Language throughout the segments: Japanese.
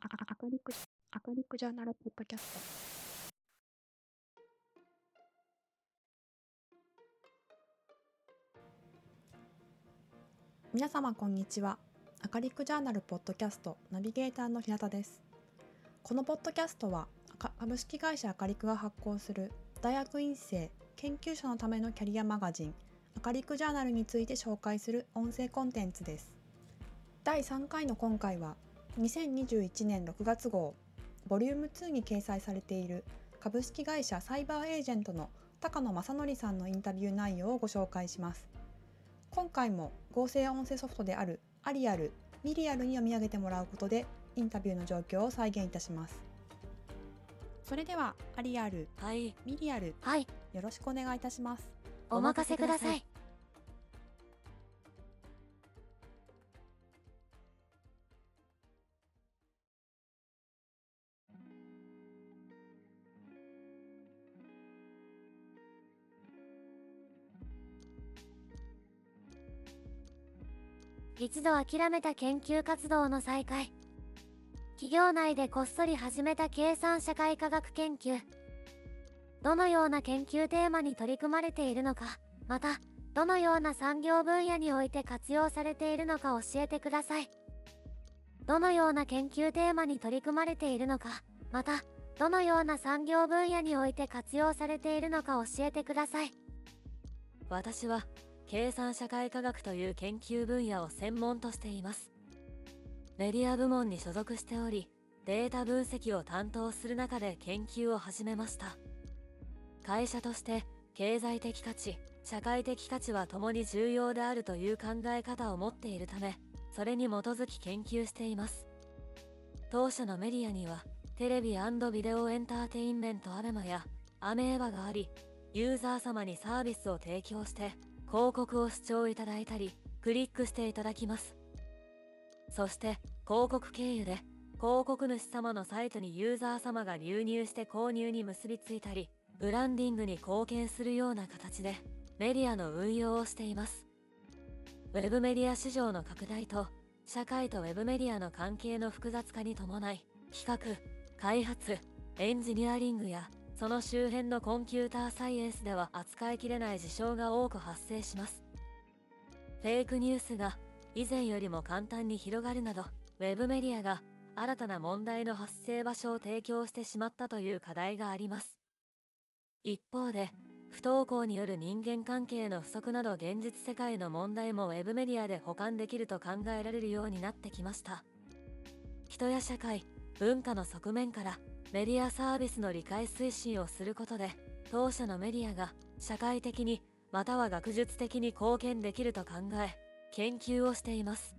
赤リク、赤リクジャーナルポッドキャスト。皆様こんにちは。アカリックジャーナルポッドキャストナビゲーターの平田です。このポッドキャストは株式会社アカリクが発行する大学院生研究者のためのキャリアマガジンアカリクジャーナルについて紹介する音声コンテンツです。第3回の今回は2021年6月号ボリューム2に掲載されている株式会社サイバーエージェントの高野正則さんのインタビュー内容をご紹介します。今回も合成音声ソフトであるアリアル、ミリアルに読み上げてもらうことでインタビューの状況を再現いたします。それではアリアル、はい、ミリアル、はい、よろしくお願いいたします。お任せください。一度諦めた研究活動の再開。企業内でこっそり始めた計算社会科学研究。どのような研究テーマに取り組まれているのか、また、どのような産業分野において活用されているのか教えてください。どのような研究テーマに取り組まれているのか、また、どのような産業分野において活用されているのか教えてください。私は、計算社会科学という研究分野を専門としています。メディア部門に所属しており、データ分析を担当する中で研究を始めました。会社として経済的価値、社会的価値は共に重要であるという考え方を持っているため、それに基づき研究しています。当社のメディアには、テレビビデオエンターテインメントアベマやアメーバがあり、ユーザー様にサービスを提供して、広告を視聴いただいたり、クリックしていただきます。そして、広告経由で、広告主様のサイトにユーザー様が流入して購入に結びついたり、ブランディングに貢献するような形で、メディアの運用をしています。ウェブメディア市場の拡大と、社会とウェブメディアの関係の複雑化に伴い、企画、開発、エンジニアリングや、その周辺のコンピューターサイエンスでは扱いきれない事象が多く発生します。フェイクニュースが以前よりも簡単に広がるなど、ウェブメディアが新たな問題の発生場所を提供してしまったという課題があります。一方で、不登校による人間関係の不足など現実世界の問題もウェブメディアで保管できると考えられるようになってきました。人や社会、文化の側面からメディアサービスの理解推進をすることで、当社のメディアが社会的にまたは学術的に貢献できると考え、研究をしています。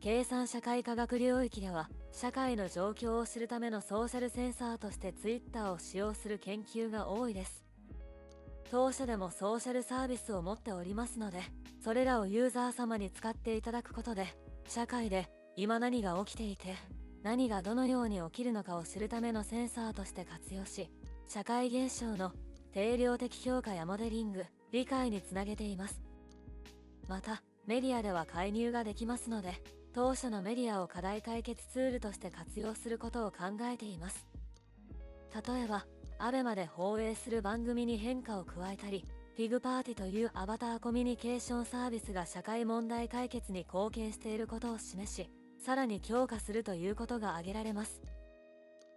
計算社会科学領域では、社会の状況を知るためのソーシャルセンサーとして Twitter を使用する研究が多いです。当社でもソーシャルサービスを持っておりますので、それらをユーザー様に使っていただくことで、社会で今何が起きていて、何がどのように起きるのかを知るためのセンサーとして活用し、社会現象の定量的評価やモデリング、理解につなげています。また、メディアでは介入ができますので、当社のメディアを課題解決ツールとして活用することを考えています。例えば、アベマで放映する番組に変化を加えたり、ピグパーティというアバターコミュニケーションサービスが社会問題解決に貢献していることを示し、さらに強化するということが挙げられます。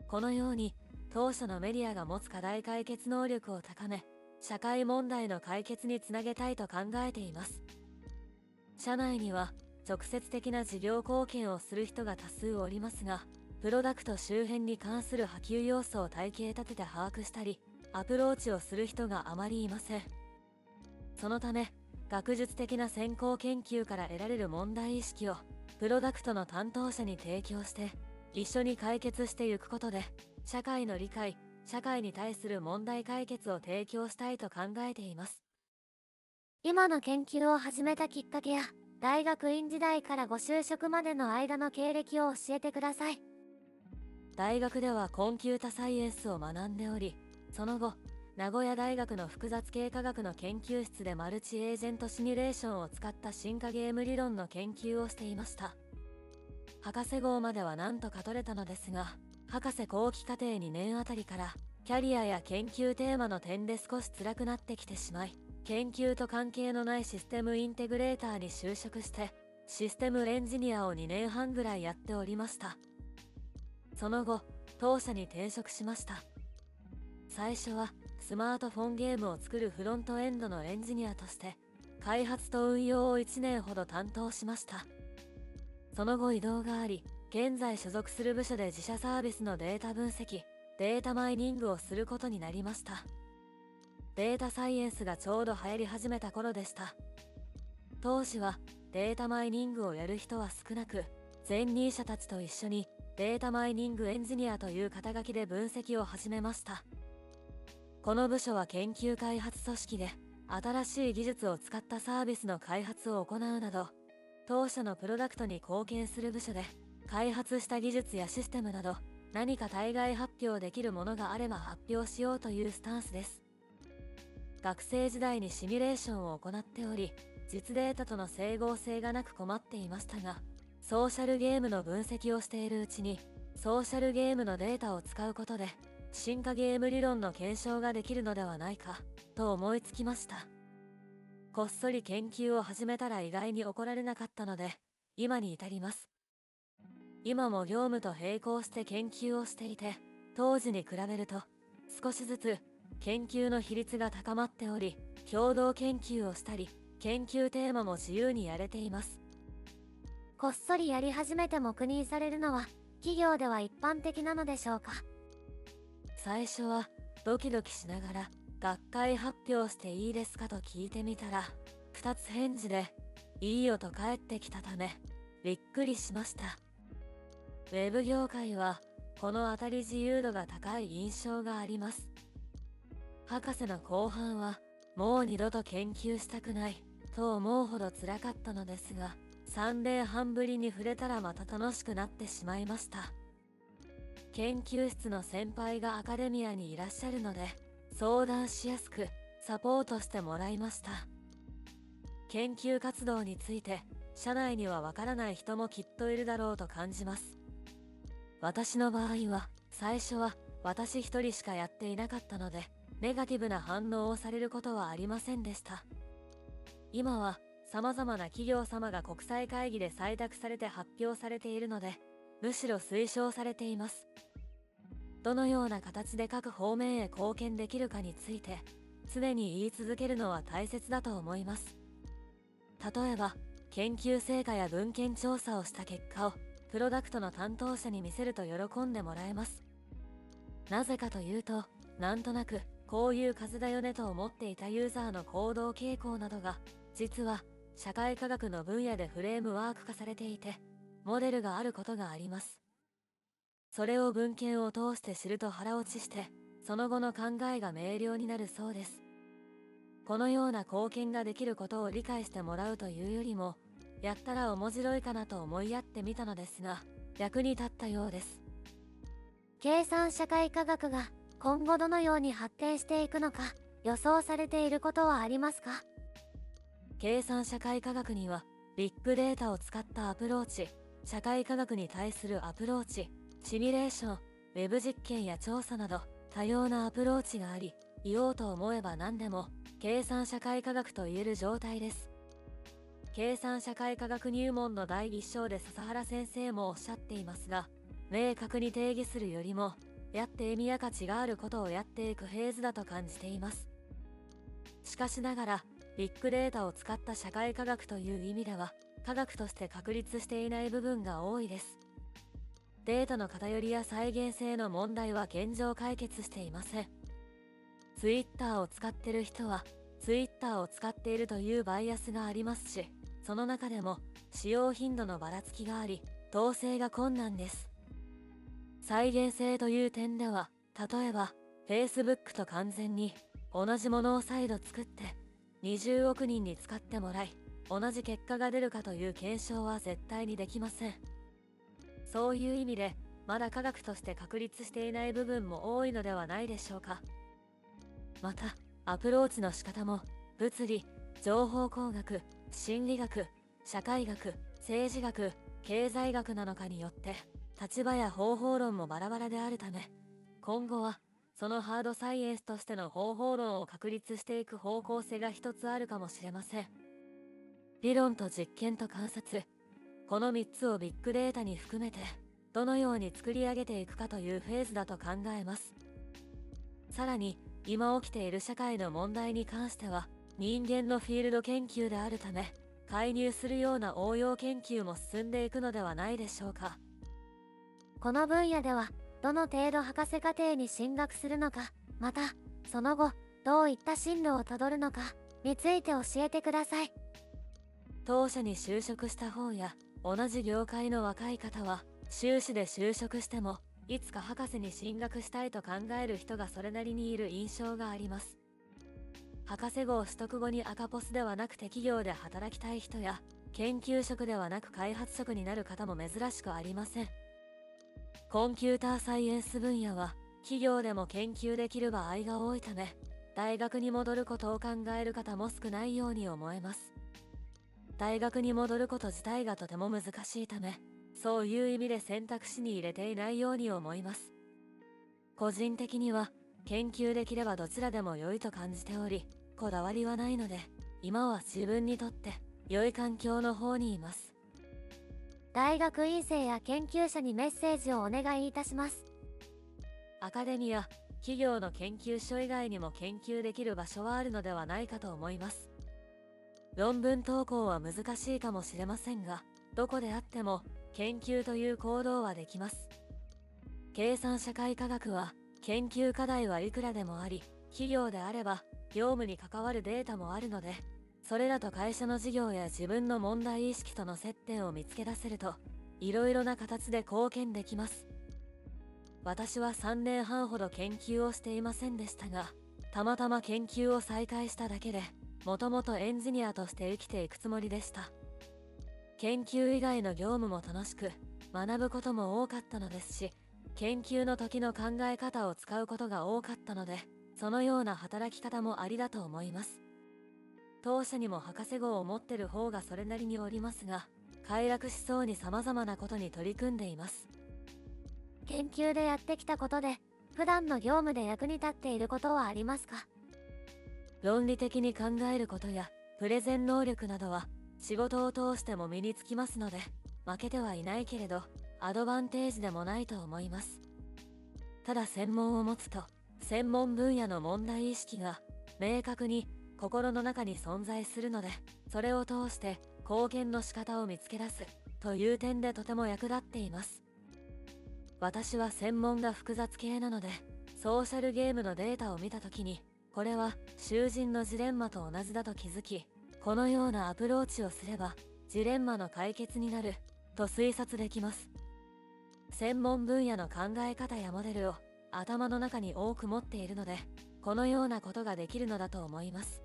このように、当社のメディアが持つ課題解決能力を高め、社会問題の解決につなげたいと考えています。社内には、直接的な事業貢献をする人が多数おりますが、プロダクト周辺に関する波及要素を体系立てて把握したり、アプローチをする人があまりいません。そのため、学術的な先行研究から得られる問題意識を、プロダクトの担当者に提供して、一緒に解決していくことで、社会の理解、社会に対する問題解決を提供したいと考えています。今の研究を始めたきっかけや、大学院時代からご就職までの間の経歴を教えてください。大学ではコンピュータサイエンスを学んでおり、その後、名古屋大学の複雑系科学の研究室でマルチエージェントシミュレーションを使った進化ゲーム理論の研究をしていました。博士号までは何とか取れたのですが博士後期課程2年あたりからキャリアや研究テーマの点で少し辛くなってきてしまい研究と関係のないシステムインテグレーターに就職してシステムエンジニアを2年半ぐらいやっておりましたその後当社に転職しました最初はスマートフォンゲームを作るフロントエンドのエンジニアとして開発と運用を1年ほど担当しました。その後移動があり現在所属する部署で自社サービスのデータ分析データマイニングをすることになりました。データサイエンスがちょうど流行り始めた頃でした。当時はデータマイニングをやる人は少なく前任者たちと一緒にデータマイニングエンジニアという肩書きで分析を始めました。この部署は研究開発組織で新しい技術を使ったサービスの開発を行うなど当社のプロダクトに貢献する部署で開発した技術やシステムなど何か対外発表できるものがあれば発表しようというスタンスです。学生時代にシミュレーションを行っており実データとの整合性がなく困っていましたがソーシャルゲームの分析をしているうちにソーシャルゲームのデータを使うことで進化ゲーム理論の検証ができるのではないかと思いつきました。こっそり研究を始めたら意外に怒られなかったので今に至ります。今も業務と並行して研究をしていて当時に比べると少しずつ研究の比率が高まっており共同研究をしたり研究テーマも自由にやれています。こっそりやり始めて黙認されるのは企業では一般的なのでしょうか。最初はドキドキしながら学会発表していいですかと聞いてみたら2つ返事でいいよと返ってきたためびっくりしました。ウェブ業界はこの当たり自由度が高い印象があります。博士の後半はもう二度と研究したくないと思うほど辛かったのですが3年半ぶりに触れたらまた楽しくなってしまいました。研究室の先輩がアカデミアにいらっしゃるので相談しやすくサポートしてもらいました研究活動について社内にはわからない人もきっといるだろうと感じます私の場合は最初は私一人しかやっていなかったのでネガティブな反応をされることはありませんでした。今は様々な企業様が国際会議で採択されて発表されているので、むしろ推奨されています。どのような形で各方面へ貢献できるかについて、常に言い続けるのは大切だと思います。例えば、研究成果や文献調査をした結果を、プロダクトの担当者に見せると喜んでもらえます。なぜかというと、なんとなくこういう数だよねと思っていたユーザーの行動傾向などが実は社会科学の分野でフレームワーク化されていてモデルがあることがありますそれを文献を通して知ると腹落ちしてその後の考えが明瞭になるそうです。このような貢献ができることを理解してもらうというよりもやったら面白いかなと思いやってみたのですが役に立ったようです。計算社会科学が今後どのように発展していくのか予想されていることはありますか？計算社会科学にはビッグデータを使ったアプローチ社会科学に対するアプローチシミュレーションウェブ実験や調査など多様なアプローチがあり言おうと思えば何でも計算社会科学と言える状態です。計算社会科学入門の第一章で笹原先生もおっしゃっていますが明確に定義するよりもやって意味や価値があることをやっていくフェーズだと感じています。しかしながらビッグデータを使った社会科学という意味では科学として確立していない部分が多いです。データの偏りや再現性の問題は現状解決していません。Twitter を使ってる人は Twitter を使っているというバイアスがありますしその中でも使用頻度のばらつきがあり統制が困難です。再現性という点では例えば Facebook と完全に同じものを再度作って20億人に使ってもらい同じ結果が出るかという検証は絶対にできません。そういう意味でまだ科学として確立していない部分も多いのではないでしょうか。またアプローチの仕方も物理情報工学心理学社会学政治学経済学なのかによって立場や方法論もバラバラであるため今後はそのハードサイエンスとしての方法論を確立していく方向性が一つあるかもしれません。理論と実験と観察この3つをビッグデータに含めてどのように作り上げていくかというフェーズだと考えます。さらに今起きている社会の問題に関しては人間のフィールド研究であるため介入するような応用研究も進んでいくのではないでしょうか。この分野ではどの程度博士課程に進学するのかまたその後どういった進路をたどるのかについて教えてください。当社に就職した方や同じ業界の若い方は修士で就職してもいつか博士に進学したいと考える人がそれなりにいる印象があります。博士号取得後に赤ポスではなくて企業で働きたい人や研究職ではなく開発職になる方も珍しくありません。コンピューターサイエンス分野は企業でも研究できる場合が多いため大学に戻ることを考える方も少ないように思えます。大学に戻ること自体がとても難しいためそういう意味で選択肢に入れていないように思います。個人的には研究できればどちらでも良いと感じておりこだわりはないので今は自分にとって良い環境の方にいます。大学院生や研究者にメッセージをお願いいたします。アカデミア企業の研究所以外にも研究できる場所はあるのではないかと思います論文投稿は難しいかもしれませんがどこであっても研究という行動はできます。計算社会科学は研究課題はいくらでもあり企業であれば業務に関わるデータもあるのでそれらと会社の事業や自分の問題意識との接点を見つけ出せるといろいろな形で貢献できます。私は3年半ほど研究をしていませんでしたがたまたま研究を再開しただけでもともとエンジニアとして生きていくつもりでした。研究以外の業務も楽しく学ぶことも多かったのですし研究の時の考え方を使うことが多かったのでそのような働き方もありだと思います。当社にも博士号を持ってる方がそれなりにおりますが快楽しそうに様々なことに取り組んでいます。研究でやってきたことで普段の業務で役に立っていることはありますか？論理的に考えることやプレゼン能力などは仕事を通しても身につきますので負けてはいないけれどアドバンテージでもないと思います。ただ専門を持つと専門分野の問題意識が明確に心の中に存在するのでそれを通して貢献の仕方を見つけ出すという点でとても役立っています。私は専門が複雑系なのでソーシャルゲームのデータを見た時にこれは囚人のジレンマと同じだと気づきこのようなアプローチをすればジレンマの解決になると推察できます。専門分野の考え方やモデルを頭の中に多く持っているのでこのようなことができるのだと思います。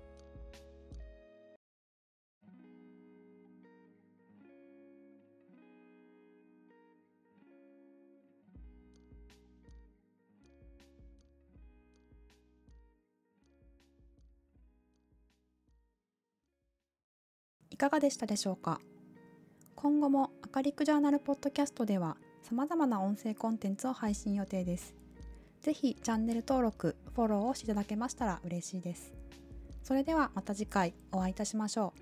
いかがでしたでしょうか？今後もアカリックジャーナルポッドキャストでは様々な音声コンテンツを配信予定です。ぜひチャンネル登録、フォローをしていただけましたら嬉しいです。それではまた次回お会いいたしましょ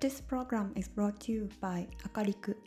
う。This program is brought to you by アカリク